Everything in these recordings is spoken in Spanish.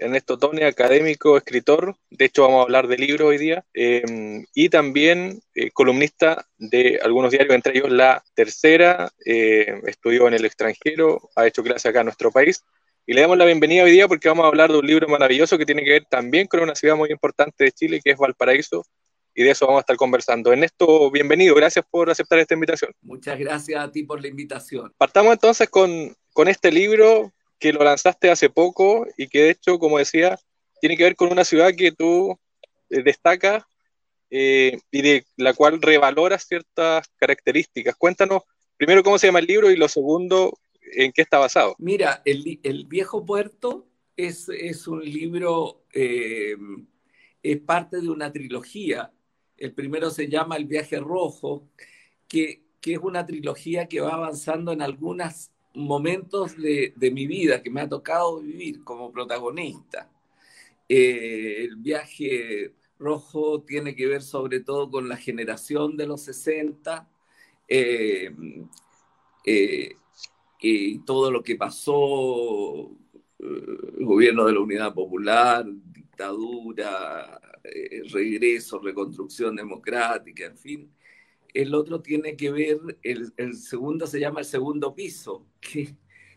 Ernesto Tone, académico, escritor, de hecho vamos a hablar de libros hoy día, em, y también eh, columnista de algunos diarios, entre ellos La Tercera, eh, estudió en el extranjero, ha hecho clase acá en nuestro país, y le damos la bienvenida hoy día porque vamos a hablar de un libro maravilloso que tiene que ver también con una ciudad muy importante de Chile, que es Valparaíso, y de eso vamos a estar conversando. Ernesto, bienvenido, gracias por aceptar esta invitación. Muchas gracias a ti por la invitación. Partamos entonces con, con este libro que lo lanzaste hace poco y que de hecho, como decía, tiene que ver con una ciudad que tú eh, destacas eh, y de la cual revaloras ciertas características. Cuéntanos primero cómo se llama el libro y lo segundo, en qué está basado. Mira, El, Viejo Puerto es, es un libro, eh, es parte de una trilogía. El primero se llama El Viaje Rojo, que, que es una trilogía que va avanzando en algunas momentos de, mi vida que me ha tocado vivir como protagonista. Eh, el viaje rojo tiene que ver sobre todo con la generación de los 60 eh, eh, y todo lo que pasó, el gobierno de la Unidad Popular, dictadura, regreso, reconstrucción democrática, en fin el otro tiene que ver, el, segundo se llama el segundo piso, que,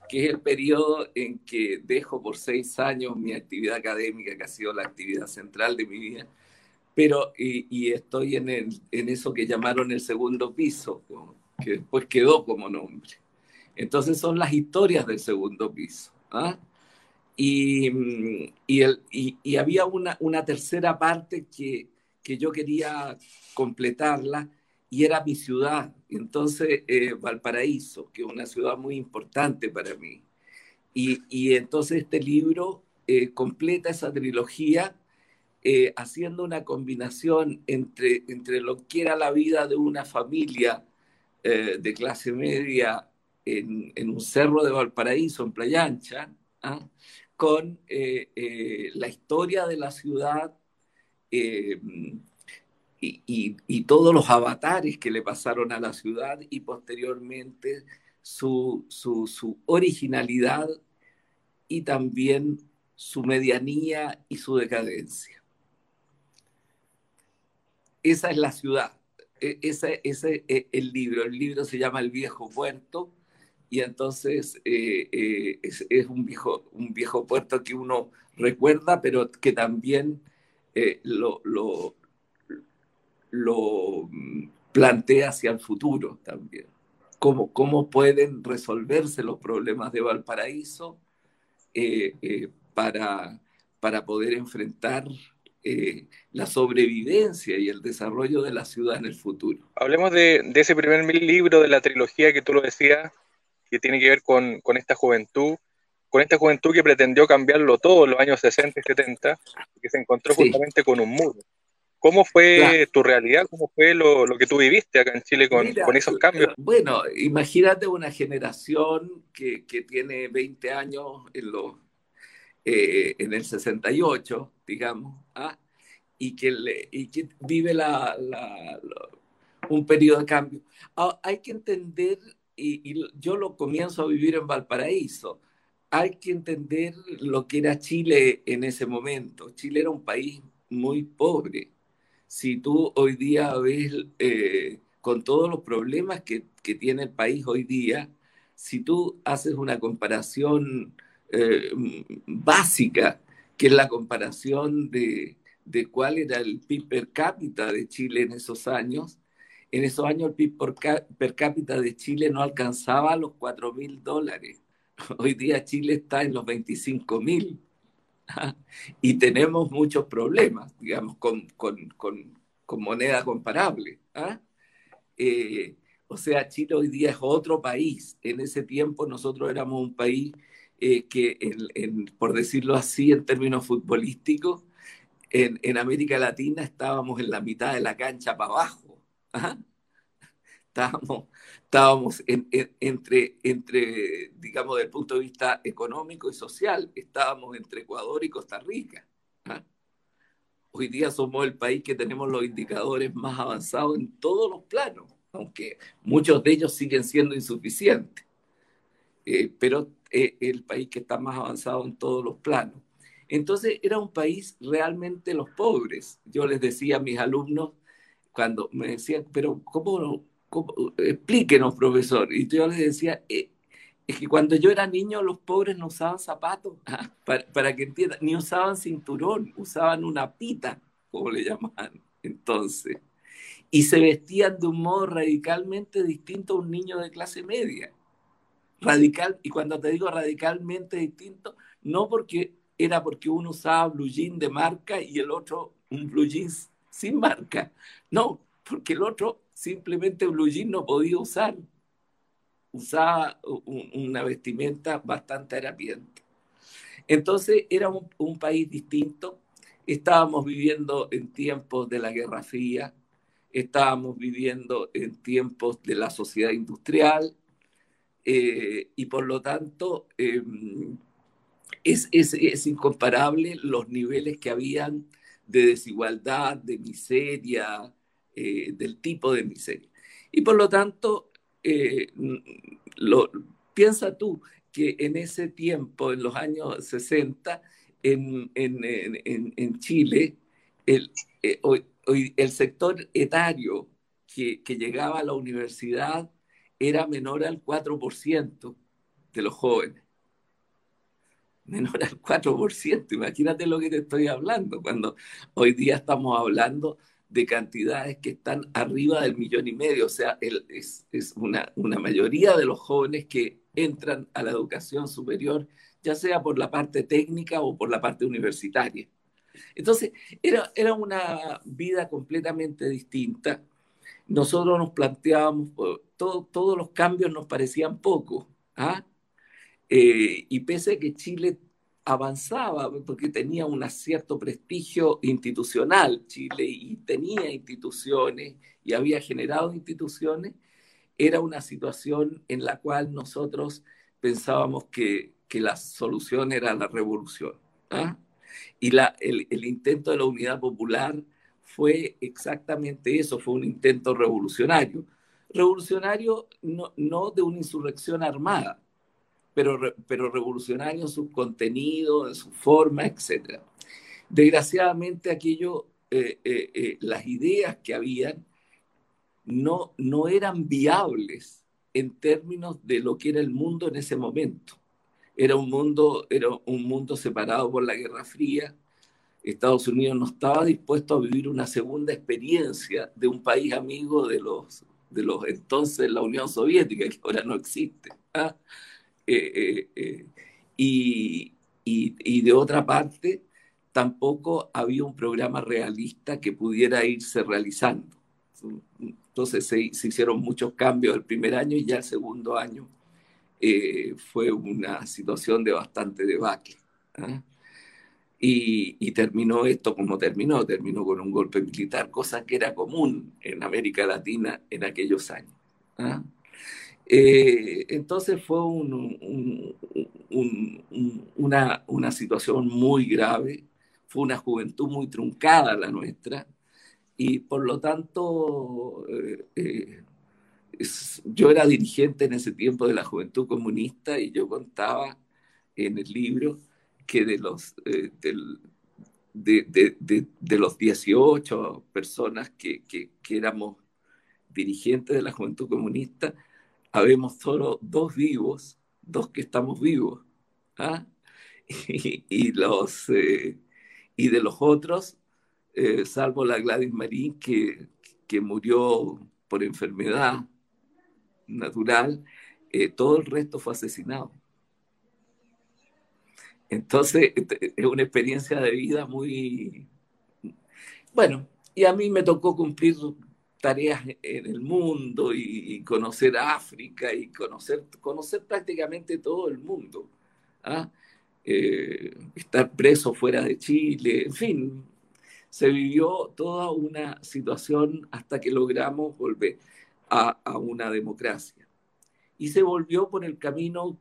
que, es el periodo en que dejo por seis años mi actividad académica, que ha sido la actividad central de mi vida, pero y, estoy en, el, en eso que llamaron el segundo piso, que después quedó como nombre. Entonces son las historias del segundo piso. ¿ah? Y, y, el, y, había una, una tercera parte que, que yo quería completarla, y era mi ciudad. Entonces, eh, Valparaíso, que es una ciudad muy importante para mí. Y, y entonces este libro eh, completa esa trilogía eh, haciendo una combinación entre, entre lo que era la vida de una familia de clase media en, en, un cerro de Valparaíso, en Playa Ancha, ¿ah? con la historia de la ciudad y, todos los avatares que le pasaron a la ciudad y posteriormente su, su, originalidad y también su medianía y su decadencia. Esa es la ciudad, e, ese, es el libro. El libro se llama El viejo puerto y entonces eh, eh, es, un, viejo, un viejo puerto que uno recuerda, pero que también eh, lo mm, plantea hacia el futuro también. Cómo, cómo pueden resolverse los problemas de Valparaíso eh, eh, para, para poder enfrentar eh, la sobrevivencia y el desarrollo de la ciudad en el futuro. Hablemos de, de, ese primer libro de la trilogía que tú lo decías, que tiene que ver con, con, esta juventud, con esta juventud que pretendió cambiarlo todo en los años 60 y 70, que se encontró justamente con un muro. ¿Cómo fue tu realidad? ¿Cómo fue lo, que tú viviste acá en Chile con, esos cambios? Bueno, imagínate una generación que, tiene 20 años en, eh, en el 68, digamos, ¿ah? y, que vive la, un periodo de cambio. Ah, hay que entender, y, yo lo comienzo a vivir en Valparaíso, hay que entender lo que era Chile en ese momento. Chile era un país muy pobre si tú hoy día ves eh, con todos los problemas que, tiene el país hoy día, si tú haces una comparación eh, básica, que es la comparación de, cuál era el PIB per cápita de Chile en esos años, en esos años el PIB per, cápita de Chile no alcanzaba los 4 mil dólares. Hoy día Chile está en los 25 mil y tenemos muchos problemas, digamos, con, moneda comparable. ¿ah? Eh, o sea, Chile hoy día es otro país. En ese tiempo nosotros éramos un país eh, que, por decirlo así, en términos futbolísticos, en, América Latina estábamos en la mitad de la cancha para abajo. ¿ah? Estábamos, estábamos entre, entre, digamos, desde el punto de vista económico y social, estábamos entre Ecuador y Costa Rica. ¿ah? Hoy día somos el país que tenemos los indicadores más avanzados en todos los planos, aunque muchos de ellos siguen siendo insuficientes. Eh, pero es el país que está más avanzado en todos los planos. Entonces era un país realmente los pobres. Yo les decía a mis alumnos cuando me decían, pero ¿cómo, cómo explíquenos, profesor? Y yo les decía, eh, es que cuando yo era niño los pobres no usaban zapatos, para, para, que entiendan, ni usaban cinturón, usaban una pita, como le llamaban entonces. Y se vestían de un modo radicalmente distinto a un niño de clase media. Radical, y cuando te digo radicalmente distinto, no porque era porque uno usaba blue jean de marca y el otro un blue jeans sin marca. No, porque el otro simplemente blue no podía usar. Usaba una vestimenta bastante harapiente. Entonces era un, país distinto, estábamos viviendo en tiempos de la Guerra Fría, estábamos viviendo en tiempos de la sociedad industrial. Eh, y por lo tanto em, es, es, incomparable los niveles que habían de desigualdad, de miseria, eh, del tipo de miseria. Y por lo tanto eh, piensa tú que en ese tiempo, en los años 60, en, Chile, el, eh, el sector etario que, llegaba a la universidad era menor al 4% de los jóvenes. Menor al 4%. Imagínate lo que te estoy hablando, cuando hoy día estamos hablando de cantidades que están arriba del millón y medio. O sea, es, una, mayoría de los jóvenes que entran a la educación superior, ya sea por la parte técnica o por la parte universitaria. Entonces, era, era una vida completamente distinta. Nosotros nos planteábamos, todo, todos los cambios nos parecían pocos. ¿ah? Eh, y pese a que Chile avanzaba porque tenía un cierto prestigio institucional Chile y tenía instituciones y había generado instituciones, era una situación en la cual nosotros pensábamos que, que la solución era la revolución. ¿ah? Y la, el, el intento de la unidad popular fue exactamente eso, fue un intento revolucionario. Revolucionario no, no de una insurrección armada, pero, pero revolucionario en su contenido, en su forma, etc. Desgraciadamente aquello, eh, eh, eh, las ideas que habían no, no eran viables en términos de lo que era el mundo en ese momento. Era un mundo, era un mundo separado por la Guerra Fría. Estados Unidos no estaba dispuesto a vivir una segunda experiencia de un país amigo de los, de los entonces la Unión Soviética, que ahora no existe. ¿ah? Eh, eh, eh, y, y, de otra parte, tampoco había un programa realista que pudiera irse realizando. Entonces se, hicieron muchos cambios el primer año y ya el segundo año fue una situación de bastante debacle. ¿ah? Y, y, terminó esto como terminó, terminó con un golpe militar, cosa que era común en América Latina en aquellos años. ¿ah? Eh, entonces fue una, una, situación muy grave, fue una juventud muy truncada la nuestra, y por lo tanto eh, eh, yo era dirigente en ese tiempo de la juventud comunista y yo contaba en el libro que de los, de, de, de, los 18 personas que, que, que éramos dirigentes de la juventud comunista, habemos solo dos vivos, dos que estamos vivos. ¿ah? Y, los, eh, y de los otros, eh, salvo la Gladys Marín, que, que murió por enfermedad natural, eh, todo el resto fue asesinado. Entonces, es una experiencia de vida muy... Bueno, y a mí me tocó cumplir tareas en el mundo y, conocer África y conocer, conocer prácticamente todo el mundo. ¿ah? Eh, estar preso fuera de Chile, en fin, se vivió toda una situación hasta que logramos volver a, a una democracia. Y se volvió por el camino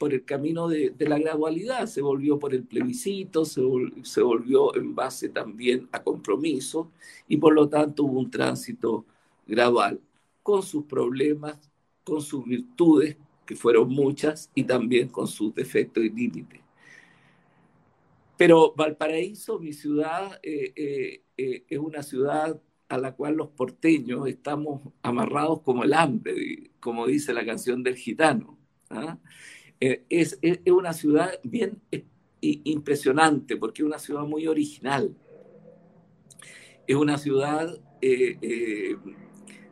por el camino de, la gradualidad, se volvió por el plebiscito, se, se, volvió en base también a compromiso y por lo tanto hubo un tránsito gradual con sus problemas, con sus virtudes, que fueron muchas, y también con sus defectos y límites. Pero Valparaíso, mi ciudad, es una ciudad a la cual los porteños estamos amarrados como el hambre, como dice la canción del gitano. ¿ah? Es, es, una ciudad bien impresionante porque es una ciudad muy original. Es una ciudad, eh, eh,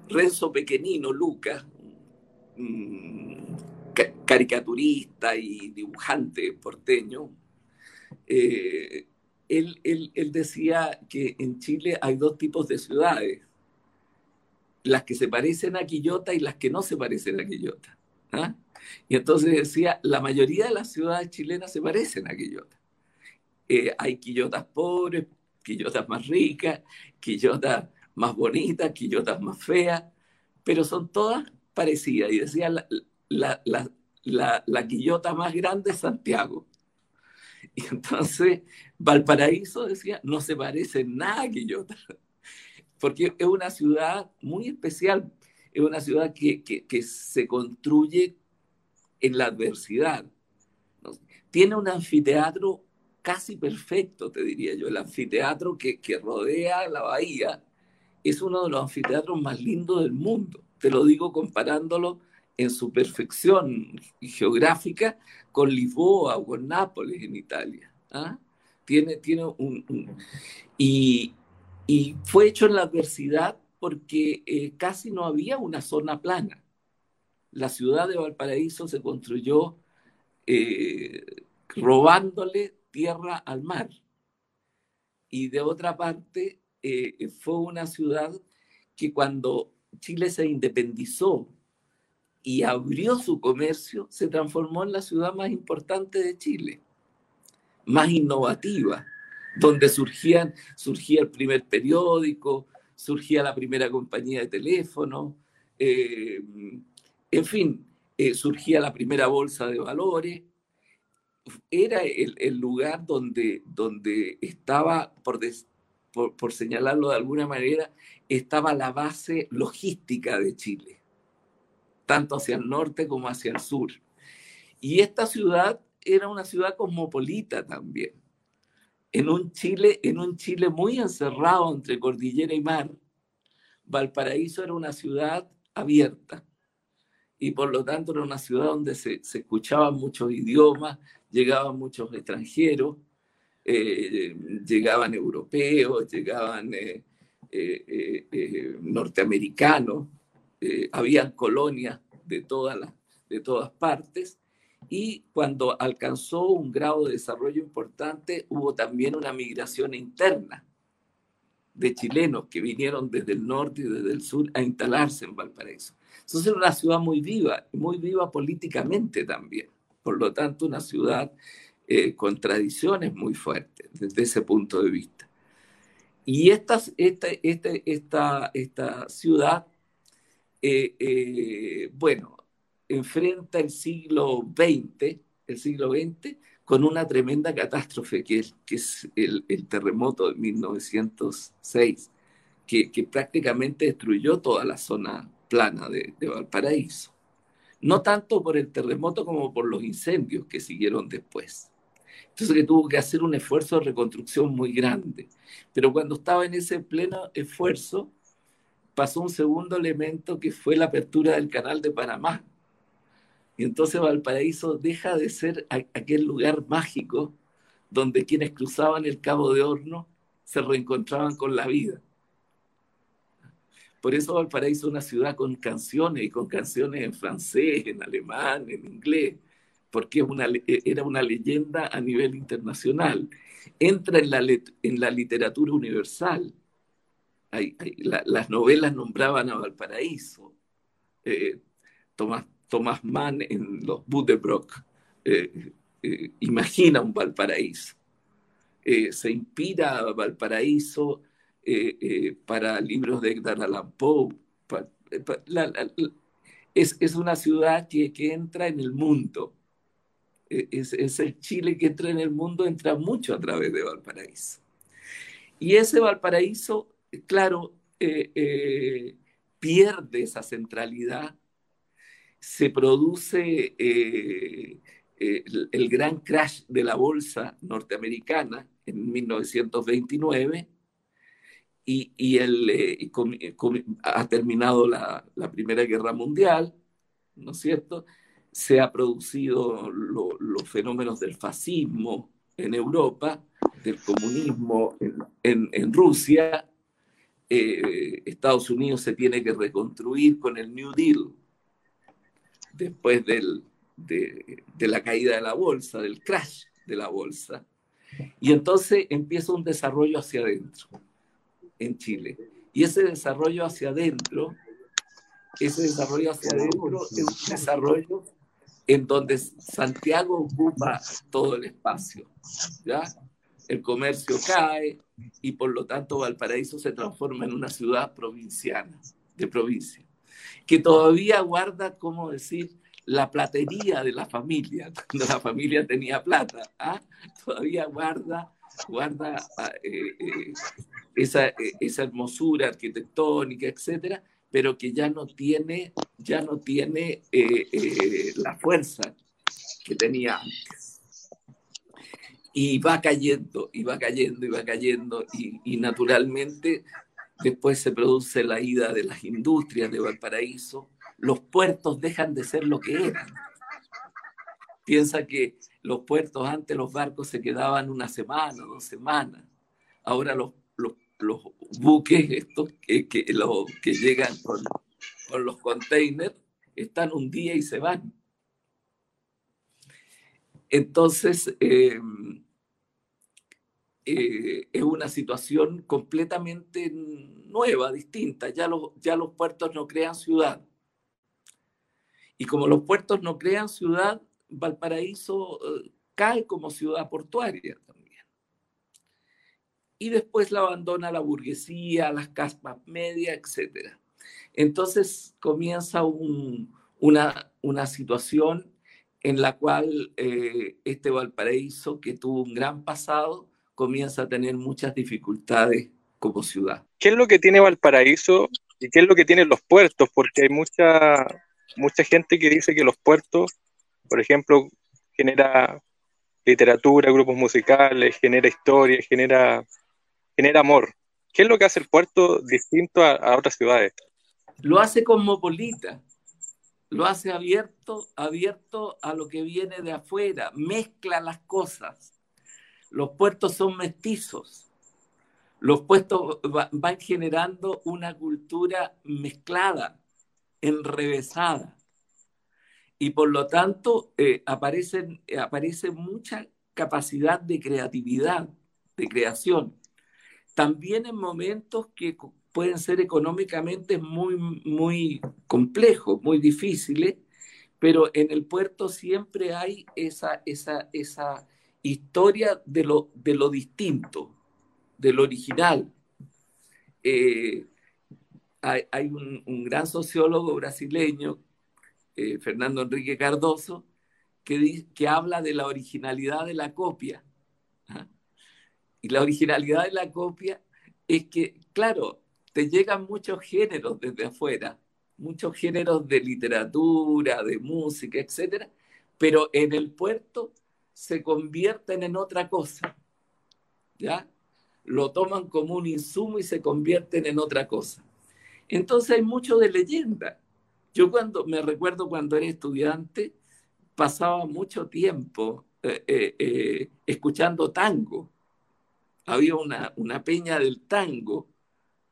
Renzo Pequenino, Lucas, caricaturista y dibujante porteño, eh, él, él, decía que en Chile hay dos tipos de ciudades, las que se parecen a Quillota y las que no se parecen a Quillota. ¿Ah? Y entonces decía, la mayoría de las ciudades chilenas se parecen a Quillota. Eh, hay Quillotas pobres, Quillotas más ricas, Quillotas más bonitas, Quillotas más feas, pero son todas parecidas. Y decía, la, Quillota más grande es Santiago. Y entonces Valparaíso decía, no se parece nada a Quillota, porque es una ciudad muy especial, es una ciudad que, que se construye en la adversidad. Tiene un anfiteatro casi perfecto, te diría yo. El anfiteatro que, que rodea la bahía es uno de los anfiteatros más lindos del mundo. Te lo digo comparándolo en su perfección geográfica con Lisboa o con Nápoles en Italia. ¿ah? Tiene, tiene un, y, y, fue hecho en la adversidad porque eh, casi no había una zona plana la ciudad de Valparaíso se construyó eh, robándole tierra al mar. Y de otra parte, eh, fue una ciudad que cuando Chile se independizó y abrió su comercio, se transformó en la ciudad más importante de Chile, más innovativa, donde surgían, surgía el primer periódico, surgía la primera compañía de teléfono, eh, en fin, eh, surgía la primera bolsa de valores. Era el, lugar donde, donde estaba, por, por, señalarlo de alguna manera, estaba la base logística de Chile, tanto hacia el norte como hacia el sur. Y esta ciudad era una ciudad cosmopolita también. En un Chile, en un Chile muy encerrado entre cordillera y mar, Valparaíso era una ciudad abierta, y por lo tanto era una ciudad donde se, se escuchaban muchos idiomas, llegaban muchos extranjeros, eh, llegaban europeos, llegaban eh, eh, norteamericanos, habían colonias de todas, las, de todas partes. Y cuando alcanzó un grado de desarrollo importante, hubo también una migración interna de chilenos que vinieron desde el norte y desde el sur a instalarse en Valparaíso. Entonces era una ciudad muy viva, muy viva políticamente también. Por lo tanto, una ciudad eh, con tradiciones muy fuertes desde ese punto de vista. Y esta, esta, esta, esta ciudad, eh, eh, bueno, enfrenta el siglo XX, el siglo XX, con una tremenda catástrofe que es, el, terremoto de 1906, que, que prácticamente destruyó toda la zona plana de, Valparaíso. No tanto por el terremoto como por los incendios que siguieron después. Entonces que tuvo que hacer un esfuerzo de reconstrucción muy grande. Pero cuando estaba en ese pleno esfuerzo, pasó un segundo elemento que fue la apertura del canal de Panamá. Y entonces Valparaíso deja de ser aquel lugar mágico donde quienes cruzaban el Cabo de Horno se reencontraban con la vida. Por eso Valparaíso es una ciudad con canciones y con canciones en francés, en alemán, en inglés, porque e, era una leyenda a nivel internacional. Entra en la, literatura universal. las novelas nombraban a Valparaíso. Eh, Tomás, Tomás Mann en los Budebrock eh, eh, imagina un Valparaíso. se inspira a Valparaíso eh, eh, para libros de Edgar Allan Poe. es, una ciudad que, entra en el mundo. E, es, el Chile que entra en el mundo, entra mucho a través de Valparaíso. Y ese Valparaíso, claro, eh, pierde esa centralidad, se produce el, gran crash de la bolsa norteamericana en 1929 y, y el, ha terminado la, la, Primera Guerra Mundial, ¿no es cierto? Se ha producido los fenómenos del fascismo en Europa, del comunismo en, en, Rusia. Eh, Estados Unidos se tiene que reconstruir con el New Deal después de, de, la caída de la bolsa, del crash de la bolsa. Y entonces empieza un desarrollo hacia adentro en Chile. Y ese desarrollo hacia adentro, ese desarrollo hacia adentro es un desarrollo en donde Santiago ocupa todo el espacio, ¿ya? El comercio cae y por lo tanto Valparaíso se transforma en una ciudad provinciana, de provincia, que todavía guarda, ¿cómo decir?, la platería de la familia, cuando la familia tenía plata, ¿ah? todavía guarda, guarda ah, eh, eh, esa, esa hermosura arquitectónica, etcétera, pero que ya no tiene, ya no tiene eh, eh, la fuerza que tenía antes. Y va cayendo, y va cayendo, y va cayendo, y naturalmente después se produce la ida de las industrias de Valparaíso, los puertos dejan de ser lo que eran. Piensa que los puertos antes los barcos se quedaban una semana, dos semanas. Ahora los los buques estos que, que, que llegan con, con los containers están un día y se van. Entonces, eh, eh, es una situación completamente nueva, distinta. Ya los, ya los puertos no crean ciudad. Y como los puertos no crean ciudad, Valparaíso eh, cae como ciudad portuaria y después la abandona la burguesía, las caspas medias, etc. Entonces comienza una, una situación en la cual eh, este Valparaíso, que tuvo un gran pasado, comienza a tener muchas dificultades como ciudad. ¿Qué es lo que tiene Valparaíso y qué es lo que tienen los puertos? Porque hay mucha, mucha gente que dice que los puertos, por ejemplo, genera literatura, grupos musicales, genera historia, genera genera amor. ¿Qué es lo que hace el puerto distinto a, otras ciudades? Lo hace cosmopolita, lo hace abierto, abierto a lo que viene de afuera, mezcla las cosas. Los puertos son mestizos. Los puertos van generando una cultura mezclada, enrevesada. Y por lo tanto eh, aparecen, aparece mucha capacidad de creatividad, de creación también en momentos que pueden ser económicamente muy, muy complejos, muy difíciles, pero en el puerto siempre hay esa, esa, esa historia de lo, de lo distinto, de lo original. Eh, hay, un, gran sociólogo brasileño, eh, Fernando Enrique Cardoso, que, que habla de la originalidad de la copia. ¿ah? Y la originalidad de la copia es que, claro, te llegan muchos géneros desde afuera, muchos géneros de literatura, de música, etcétera, pero en el puerto se convierten en otra cosa. ¿Ya? Lo toman como un insumo y se convierten en otra cosa. Entonces hay mucho de leyenda. Yo cuando me recuerdo cuando era estudiante, pasaba mucho tiempo eh, eh, eh, escuchando tango había una, una peña del tango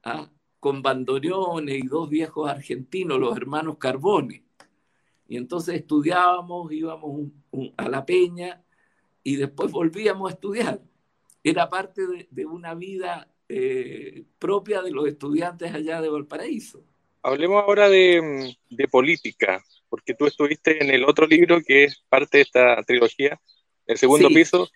¿ah? con bandoneones y dos viejos argentinos, los hermanos Carbone. Y entonces estudiábamos, íbamos a la peña y después volvíamos a estudiar. Era parte de, una vida eh, propia de los estudiantes allá de Valparaíso. Hablemos ahora de, de, política, porque tú estuviste en el otro libro que es parte de esta trilogía, el segundo piso,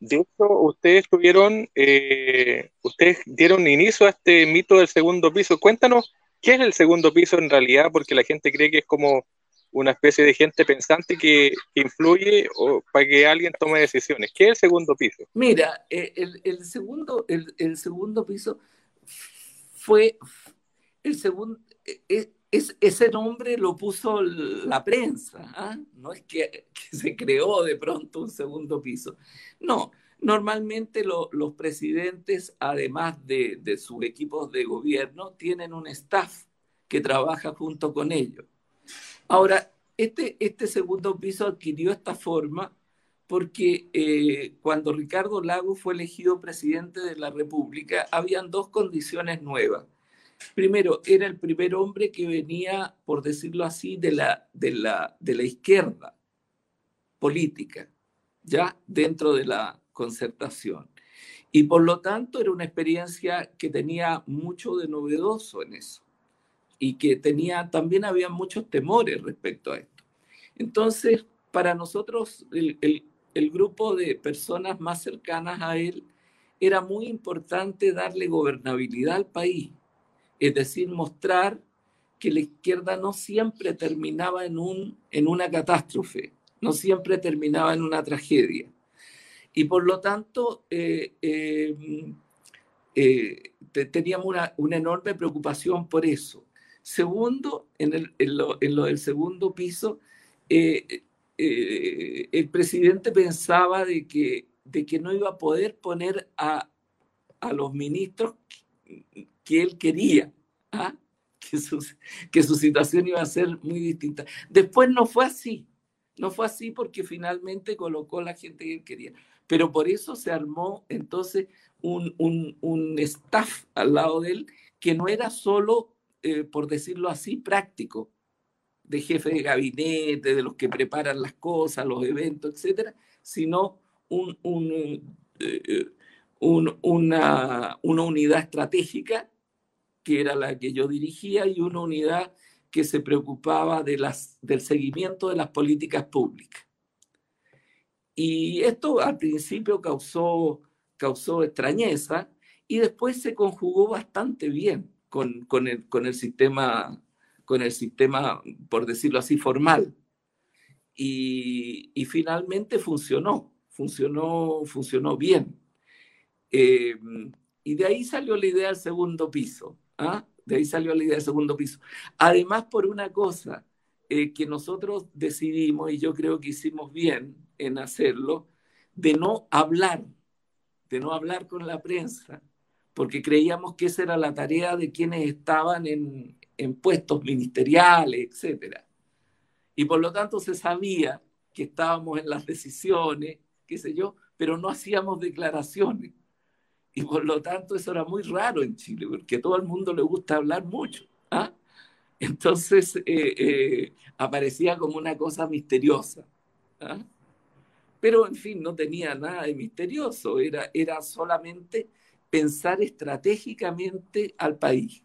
de hecho, ustedes tuvieron, eh, ustedes dieron inicio a este mito del segundo piso. Cuéntanos, ¿qué es el segundo piso en realidad? Porque la gente cree que es como una especie de gente pensante que, influye o, para que alguien tome decisiones. ¿Qué es el segundo piso? Mira, eh, el, segundo, el, segundo piso fue el segundo, eh, es, ese nombre lo puso la prensa, ¿ah? no es que, se creó de pronto un segundo piso. No, normalmente los presidentes, además de, de sus equipos de gobierno, tienen un staff que trabaja junto con ellos. Ahora, este, este segundo piso adquirió esta forma porque eh, cuando Ricardo Lago fue elegido presidente de la República, habían dos condiciones nuevas. Primero, era el primer hombre que venía, por decirlo así, de la, de la, de la izquierda política, ya dentro de la concertación. Y por lo tanto era una experiencia que tenía mucho de novedoso en eso y que tenía, también había muchos temores respecto a esto. Entonces, para nosotros, el, el grupo de personas más cercanas a él, era muy importante darle gobernabilidad al país, es decir, mostrar que la izquierda no siempre terminaba en, un, en una catástrofe, no siempre terminaba en una tragedia. Y por lo tanto, eh, eh, eh, teníamos una, una, enorme preocupación por eso. Segundo, en, lo, del segundo piso, eh, el presidente pensaba de que, de que no iba a poder poner a, a los ministros que él quería, ¿ah? que, su, que su situación iba a ser muy distinta. Después no fue así, no fue así porque finalmente colocó la gente que él quería. Pero por eso se armó entonces un, un, un staff al lado de él que no era solo, eh, por decirlo así, práctico, de jefe de gabinete, de los que preparan las cosas, los eventos, etcétera, sino un, eh, un, una, una unidad estratégica, que era la que yo dirigía, y una unidad que se preocupaba del seguimiento de las políticas públicas. Y esto al principio causó, causó extrañeza y después se conjugó bastante bien con, el, sistema con el sistema, por decirlo así, formal. Y, finalmente funcionó, funcionó, funcionó bien. Eh, y de ahí salió la idea del segundo piso. ¿ah? De ahí salió la idea del segundo piso. Además, por una cosa eh, que nosotros decidimos, y yo creo que hicimos bien en hacerlo, de no hablar, de no hablar con la prensa, porque creíamos que esa era la tarea de quienes estaban en, en puestos ministeriales, etc. Y por lo tanto se sabía que estábamos en las decisiones, qué sé yo, pero no hacíamos declaraciones. Y por lo tanto eso era muy raro en Chile, porque a todo el mundo le gusta hablar mucho. ¿ah? Entonces eh, eh, aparecía como una cosa misteriosa. ¿ah? Pero en fin, no tenía nada de misterioso, era, era solamente pensar estratégicamente al país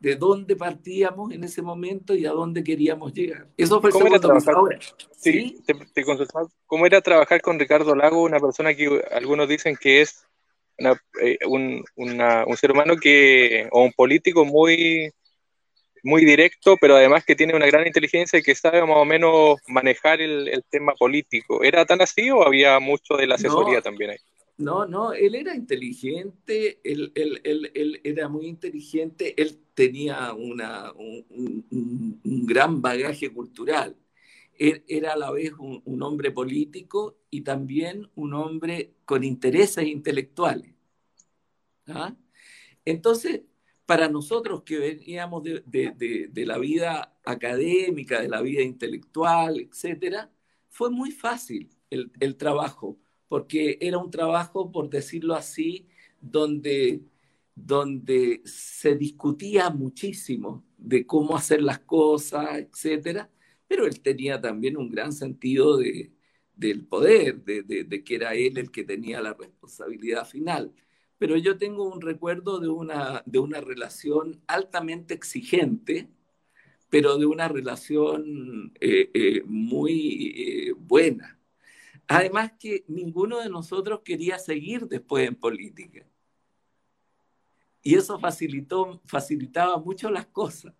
de dónde partíamos en ese momento y a dónde queríamos llegar. Eso fue ¿Cómo era trabajar? Sí, Te, te ¿Cómo era trabajar con Ricardo Lago, una persona que algunos dicen que es eh, un, un, ser humano que, o un político muy, muy directo, pero además que tiene una gran inteligencia y que sabe más o menos manejar el, el tema político? ¿Era tan así o había mucho de la asesoría también ahí? No, no, él era inteligente, él, él, él, era muy inteligente, él tenía una, un, gran bagaje cultural. Él era a la vez un, un, hombre político y también un hombre con intereses intelectuales. ¿ah? Entonces, para nosotros que veníamos de, de, de, la vida académica, de la vida intelectual, etcétera, fue muy fácil el, el trabajo porque era un trabajo, por decirlo así, donde, donde se discutía muchísimo de cómo hacer las cosas, etcétera, pero él tenía también un gran sentido de, del poder, de, de, que era él el que tenía la responsabilidad final. Pero yo tengo un recuerdo de una, de una relación altamente exigente, pero de una relación eh, eh, muy eh, buena. Además que ninguno de nosotros quería seguir después en política. Y eso facilitó, facilitaba mucho las cosas.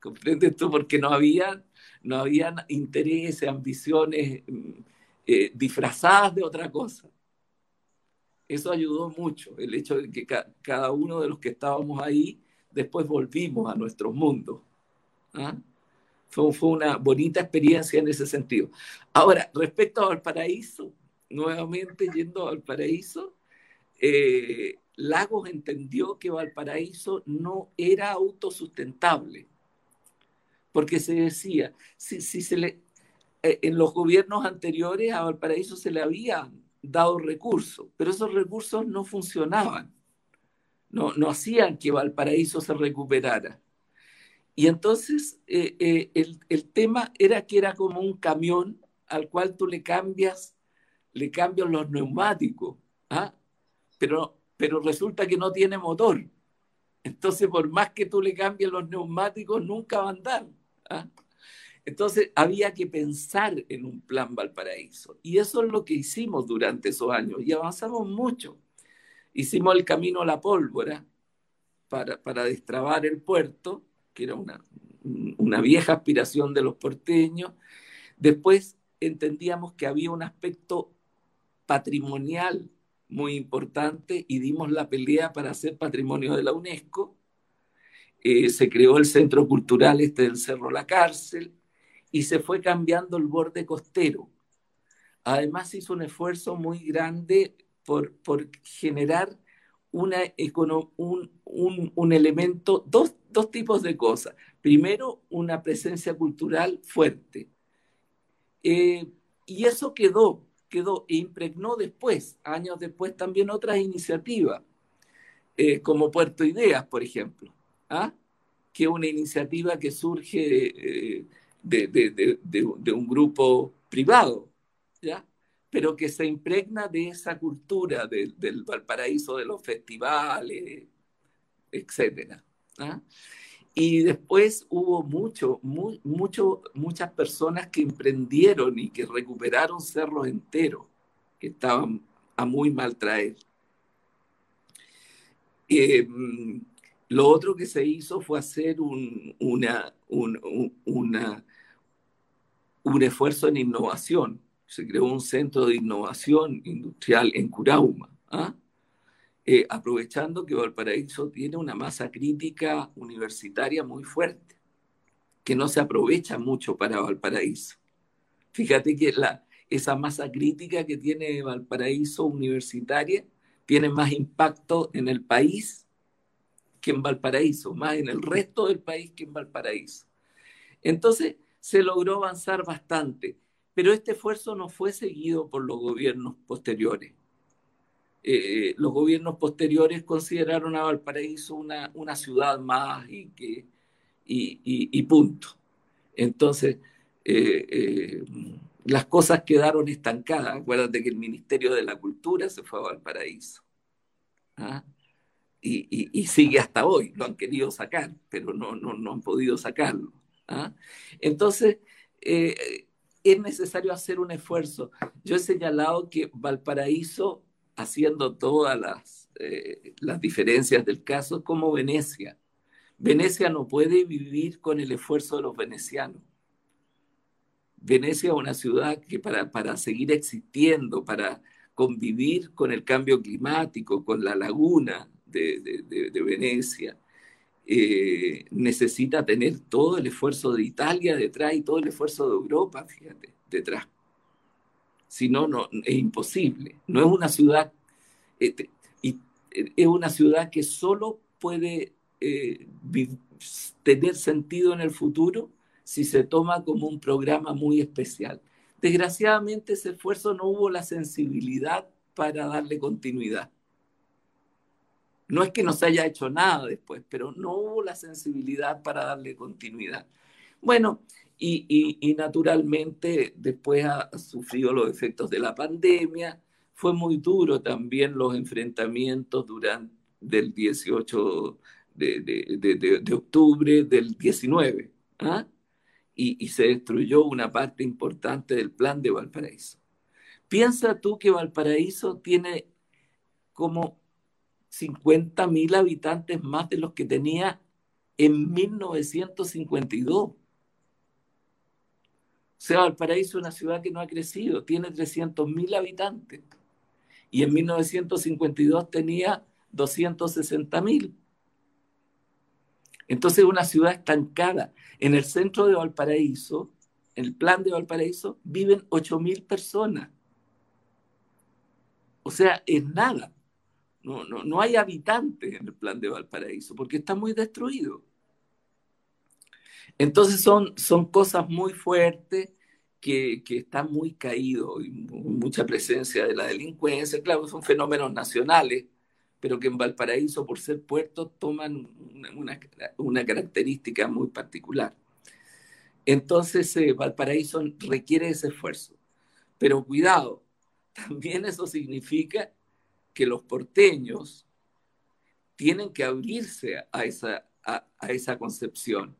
¿Comprendes tú? Porque no había, no habían intereses, ambiciones mm, eh, disfrazadas de otra cosa. Eso ayudó mucho, el hecho de que cada uno de los que estábamos ahí después volvimos a nuestro mundo. ¿ah? Fue, una bonita experiencia en ese sentido. Ahora, respecto a Valparaíso, nuevamente yendo a Valparaíso, eh, Lagos entendió que Valparaíso no era autosustentable, porque se decía, si, si se le, eh, en los gobiernos anteriores a Valparaíso se le habían dado recursos, pero esos recursos no funcionaban, no, no hacían que Valparaíso se recuperara. Y entonces eh, eh, el, el, tema era que era como un camión al cual tú le cambias, le cambias los neumáticos, ¿ah? pero, pero resulta que no tiene motor. Entonces, por más que tú le cambies los neumáticos, nunca va a andar. ¿ah? Entonces, había que pensar en un plan Valparaíso. Y eso es lo que hicimos durante esos años y avanzamos mucho. Hicimos el camino a la pólvora para, para destrabar el puerto que era una, una vieja aspiración de los porteños. Después entendíamos que había un aspecto patrimonial muy importante y dimos la pelea para ser patrimonio de la UNESCO. Eh, se creó el Centro Cultural este del Cerro La Cárcel y se fue cambiando el borde costero. Además hizo un esfuerzo muy grande por, por generar un elemento, dos, dos tipos de cosas. Primero, una presencia cultural fuerte. Eh, y eso quedó, quedó e impregnó después, años después, también otras iniciativas, eh, como Puerto Ideas, por ejemplo, ¿ah? que es una iniciativa que surge eh, de, de, de, de, un grupo privado, ¿ya? Pero que se impregna de esa cultura del Valparaíso, de los festivales, etcétera. ¿ah? Y después hubo mucho, muchas personas que emprendieron y que recuperaron cerros enteros que estaban a muy mal traer. Em, lo otro que se hizo fue hacer un esfuerzo en innovación. Se creó un centro de innovación industrial en Curauma. ¿ah? Eh, aprovechando que Valparaíso tiene una masa crítica universitaria muy fuerte, que no se aprovecha mucho para Valparaíso. Fíjate que esa masa crítica que tiene Valparaíso universitaria tiene más impacto en el país que en Valparaíso, más en el resto del país que en Valparaíso. Entonces, se logró avanzar bastante, pero este esfuerzo no fue seguido por los gobiernos posteriores. Eh, los gobiernos posteriores consideraron a Valparaíso una, una ciudad más y, que, y, y, punto. Entonces, eh, eh, las cosas quedaron estancadas. Acuérdate que el Ministerio de la Cultura se fue a Valparaíso. ¿ah? Y, y, sigue hasta hoy. Lo han querido sacar, pero no, no, no han podido sacarlo. ¿ah? Entonces, es necesario hacer un esfuerzo. Yo he señalado que Valparaíso haciendo todas las, eh, las diferencias del caso como Venecia. Venecia no puede vivir con el esfuerzo de los venecianos. Venecia es una ciudad que para, para seguir existiendo, para convivir con el cambio climático, con la laguna de, de, de Venecia, eh, necesita tener todo el esfuerzo de Italia detrás y todo el esfuerzo de Europa, fíjate, detrás si no, no, es imposible. No es una ciudad, este, y, eh, es una ciudad que solo puede eh, tener sentido en el futuro si se toma como un programa muy especial. Desgraciadamente ese esfuerzo no hubo la sensibilidad para darle continuidad. No es que no se haya hecho nada después, pero no hubo la sensibilidad para darle continuidad. Bueno, y, naturalmente después ha sufrido los efectos de la pandemia. Fue muy duro también los enfrentamientos durante del 18 de, octubre del 19. ¿ah? Y, y, se destruyó una parte importante del plan de Valparaíso. Piensa tú que Valparaíso tiene como 50 mil habitantes más de los que tenía en 1952. O sea, Valparaíso es una ciudad que no ha crecido, tiene 300.000 habitantes y en 1952 tenía 260.000. Entonces una ciudad estancada. En el centro de Valparaíso, en el plan de Valparaíso, viven 8.000 personas. O sea, es nada. No, no, no hay habitantes en el plan de Valparaíso porque está muy destruido. Entonces son, son cosas muy fuertes que, que están muy caídos y mucha presencia de la delincuencia. Claro, son fenómenos nacionales, pero que en Valparaíso, por ser puerto, toman una, una, característica muy particular. Entonces, eh, Valparaíso requiere ese esfuerzo. Pero cuidado, también eso significa que los porteños tienen que abrirse a esa, a, esa concepción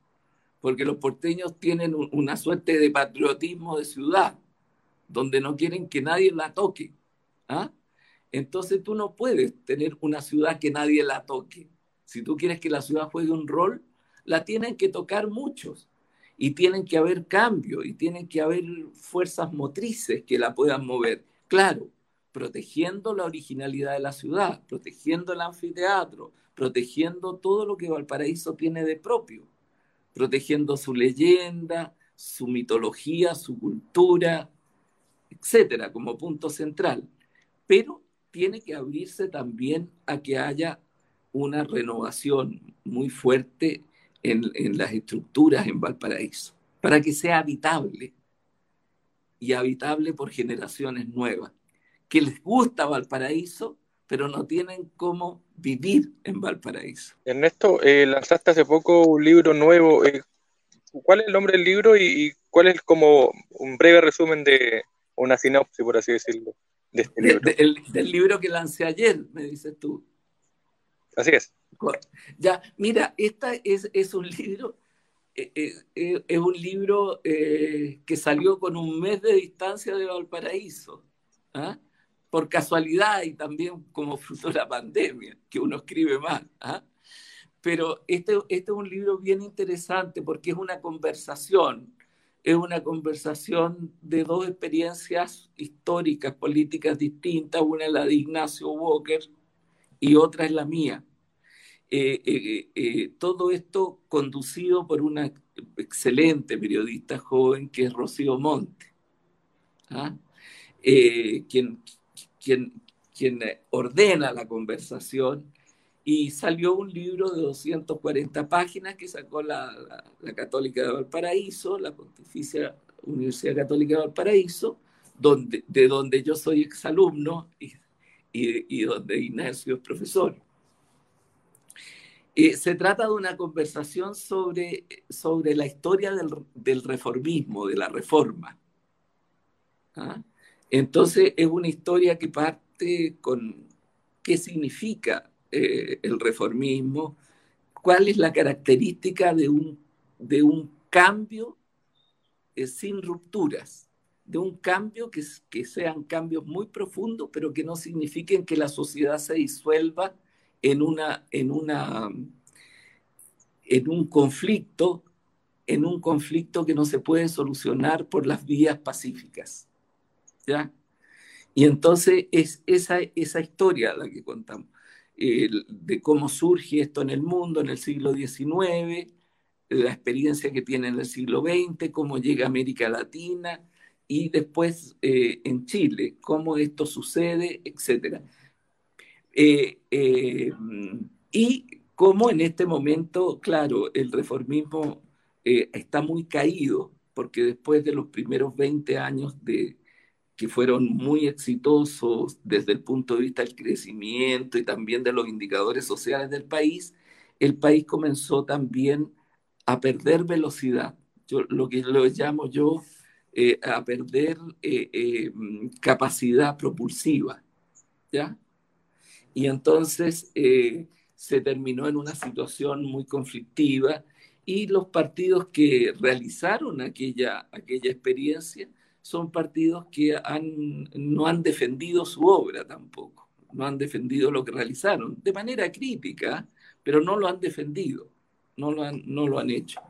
porque los porteños tienen una suerte de patriotismo de ciudad, donde no quieren que nadie la toque. ¿ah? Entonces tú no puedes tener una ciudad que nadie la toque. Si tú quieres que la ciudad juegue un rol, la tienen que tocar muchos y tienen que haber cambio y tienen que haber fuerzas motrices que la puedan mover. Claro, protegiendo la originalidad de la ciudad, protegiendo el anfiteatro, protegiendo todo lo que Valparaíso tiene de propio protegiendo su leyenda, su mitología, su cultura, etcétera, como punto central. Pero tiene que abrirse también a que haya una renovación muy fuerte en, las estructuras en Valparaíso, para que sea habitable y habitable por generaciones nuevas, que les gusta Valparaíso, pero no tienen cómo vivir en Valparaíso. Ernesto, eh, lanzaste hace poco un libro nuevo. Eh, ¿Cuál es el nombre del libro y, cuál es como un breve resumen de una sinopsis, por así decirlo, de este libro? del libro que lancé ayer, me dices tú. Así es. Ya, mira, esta es, es un libro, eh, es un libro que salió con un mes de distancia de Valparaíso. ¿ah? Por casualidad y también como fruto de la pandemia, que uno escribe más. ¿ah? Pero este, este es un libro bien interesante porque es una conversación, es una conversación de dos experiencias históricas, políticas distintas, una es la de Ignacio Walker y otra es la mía. Eh, eh, eh, todo esto conducido por una excelente periodista joven que es Rocío Monte, ¿ah? quien, quien, ordena la conversación y salió un libro de 240 páginas que sacó la, Católica de Valparaíso, la Pontificia Universidad Católica de Valparaíso, donde, de donde yo soy exalumno y, y, donde Ignacio es profesor. Eh, se trata de una conversación sobre, sobre la historia del, del reformismo, de la reforma. ¿Ah? Entonces es una historia que parte con qué significa eh, el reformismo, cuál es la característica de un, de un cambio eh, sin rupturas, de un cambio que, que sean cambios muy profundos, pero que no signifiquen que la sociedad se disuelva en, una, en, una, en un conflicto, en un conflicto que no se puede solucionar por las vías pacíficas. ¿Ya? Y entonces es esa, esa historia la que contamos, de cómo surge esto en el mundo en el siglo XIX, la experiencia que tiene en el siglo XX, cómo llega América Latina y después eh, en Chile, cómo esto sucede, etc. Eh, eh, y cómo en este momento, claro, el reformismo está muy caído, porque después de los primeros 20 años de, que fueron muy exitosos desde el punto de vista del crecimiento y también de los indicadores sociales del país, el país comenzó también a perder velocidad, yo, lo que lo llamo yo eh, a perder eh, eh, capacidad propulsiva, ¿ya? Y entonces se terminó en una situación muy conflictiva y los partidos que realizaron aquella, aquella experiencia son partidos que han, no han defendido su obra tampoco, no han defendido lo que realizaron, de manera crítica, pero no lo han defendido, no lo han, no lo han hecho.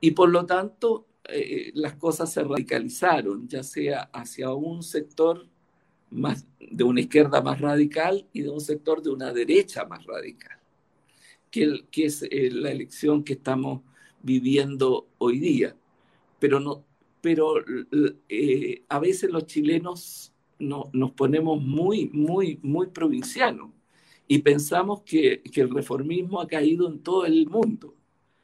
Y por lo tanto, eh, las cosas se radicalizaron, ya sea hacia un sector más, de una izquierda más radical y de un sector de una derecha más radical, que, es eh, la elección que estamos viviendo hoy día. Pero, no, pero eh, a veces los chilenos no, nos ponemos muy, muy, muy provincianos y pensamos que, que el reformismo ha caído en todo el mundo.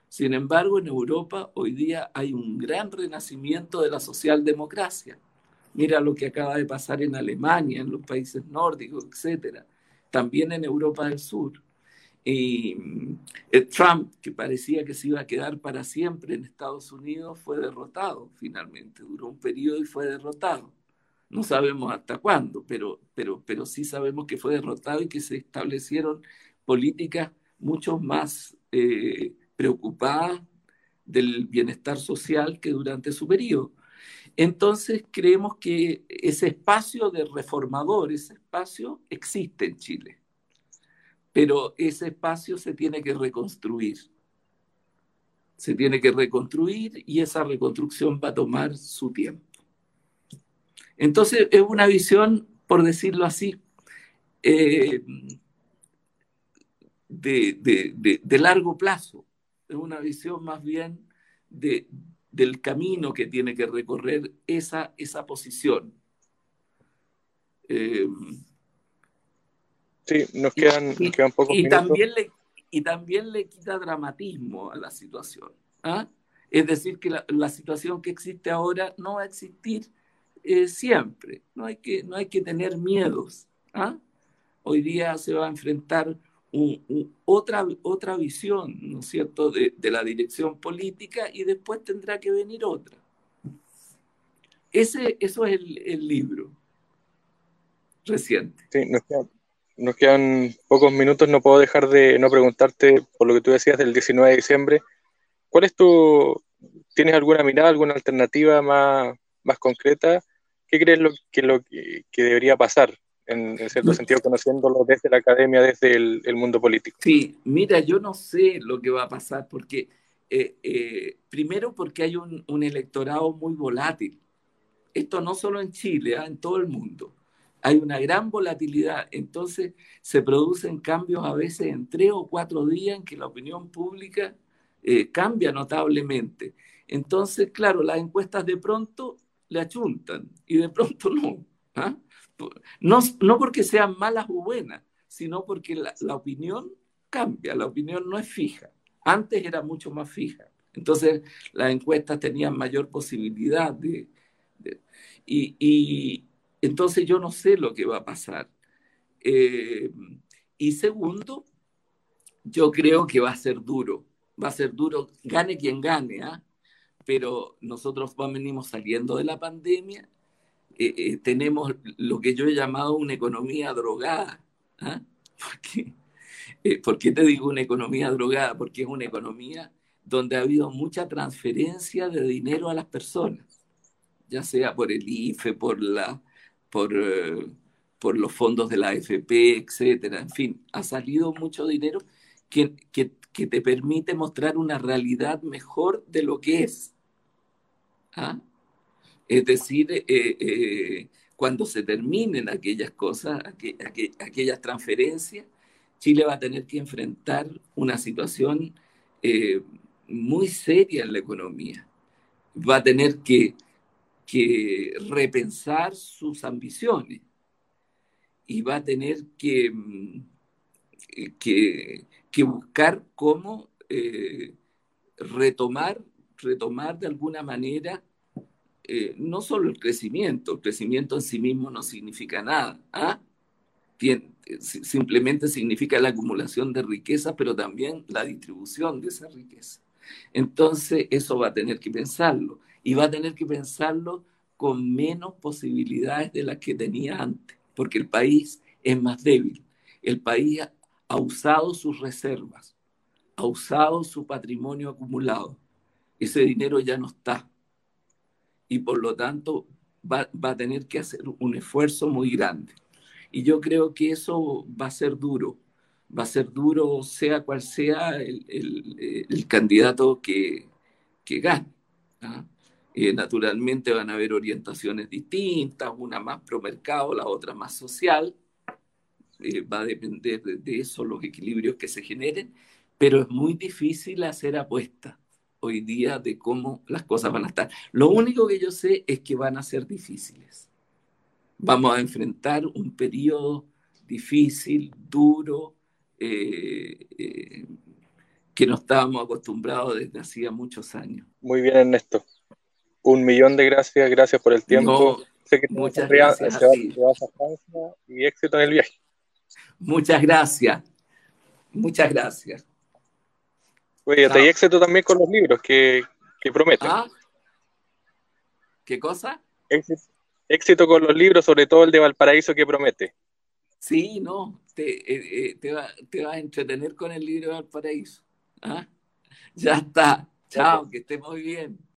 Sin embargo, en Europa hoy día hay un gran renacimiento de la socialdemocracia. Mira lo que acaba de pasar en Alemania, en los países nórdicos, etcétera. También en Europa del Sur. Y eh, Trump, que parecía que se iba a quedar para siempre en Estados Unidos, fue derrotado finalmente. Duró un periodo y fue derrotado. No sabemos hasta cuándo, pero, pero, pero sí sabemos que fue derrotado y que se establecieron políticas mucho más eh, preocupadas del bienestar social que durante su periodo. Entonces creemos que ese espacio de reformador, ese espacio existe en Chile pero ese espacio se tiene que reconstruir. Se tiene que reconstruir y esa reconstrucción va a tomar su tiempo. Entonces es una visión, por decirlo así, eh, de, largo plazo. Es una visión más bien del camino que tiene que recorrer esa, esa posición. Eh, Sí, nos quedan, y, pocos y También le, y también le quita dramatismo a la situación. ¿ah? Es decir, que la, situación que existe ahora no va a existir eh, siempre. No hay, que, no hay que tener miedos. ¿ah? Hoy día se va a enfrentar otra, otra visión, ¿no es cierto?, de, de, la dirección política y después tendrá que venir otra. Ese, eso es el, el libro reciente. Sí, nos queda, nos quedan pocos minutos, no puedo dejar de no preguntarte por lo que tú decías del 19 de diciembre. ¿Cuál es tu, tienes alguna mirada, alguna alternativa más, más concreta? ¿Qué crees lo, que, lo que, debería pasar, en, cierto sentido, conociéndolo desde la academia, desde el, mundo político? Sí, mira, yo no sé lo que va a pasar, porque eh, eh, primero porque hay un, un, electorado muy volátil. Esto no solo en Chile, ¿ah? en todo el mundo hay una gran volatilidad, entonces se producen cambios a veces en tres o cuatro días en que la opinión pública eh, cambia notablemente. Entonces, claro, las encuestas de pronto le achuntan y de pronto no. ¿ah? No, no porque sean malas o buenas, sino porque la, opinión cambia, la opinión no es fija. Antes era mucho más fija. Entonces, las encuestas tenían mayor posibilidad de... y, entonces yo no sé lo que va a pasar. Eh, y segundo, yo creo que va a ser duro. Va a ser duro, gane quien gane, ¿ah? pero nosotros venimos saliendo de la pandemia, eh, eh, tenemos lo que yo he llamado una economía drogada. ¿ah? ¿Por qué te digo una economía drogada? Porque es una economía donde ha habido mucha transferencia de dinero a las personas, ya sea por el IFE, por la, por, eh, por los fondos de la AFP, etcétera. En fin, ha salido mucho dinero que, que, que te permite mostrar una realidad mejor de lo que es. ¿Ah? Es decir, eh, eh, cuando se terminen aquellas cosas, aquellas transferencias, Chile va a tener que enfrentar una situación muy seria en la economía. Va a tener que que repensar sus ambiciones y va a tener que, mm, que, buscar cómo eh, retomar, retomar de alguna manera eh, no solo el crecimiento, el crecimiento en sí mismo no significa nada, ¿ah? simplemente significa la acumulación de riqueza, pero también la distribución de esa riqueza. Entonces, eso va a tener que pensarlo y va a tener que pensarlo con menos posibilidades de las que tenía antes, porque el país es más débil. El país ha usado sus reservas, ha usado su patrimonio acumulado. Ese dinero ya no está. Y por lo tanto va, a tener que hacer un esfuerzo muy grande. Y yo creo que eso va a ser duro. Va a ser duro sea cual sea el, candidato que, que gane. ¿ah? Eh, naturalmente van a haber orientaciones distintas, una más pro mercado, la otra más social. Eh, va a depender de, eso los equilibrios que se generen, pero es muy difícil hacer apuestas hoy día de cómo las cosas van a estar. Lo único que yo sé es que van a ser difíciles. Vamos a enfrentar un periodo difícil, duro, eh, eh, que no estábamos acostumbrados desde hacía muchos años. Muy bien, Ernesto. Un millón de gracias, gracias por el tiempo. sé que muchas gracias. y éxito en el viaje. Muchas gracias. Muchas gracias. Cuídate y éxito también con los libros que, que prometen. ¿Ah? ¿Qué cosa? Éxito, éxito, con los libros, sobre todo el de Valparaíso que promete. Sí, no, te, eh, eh, te, va, te vas a entretener con el libro de Valparaíso. ¿Ah? Ya está. Chao, que esté muy bien.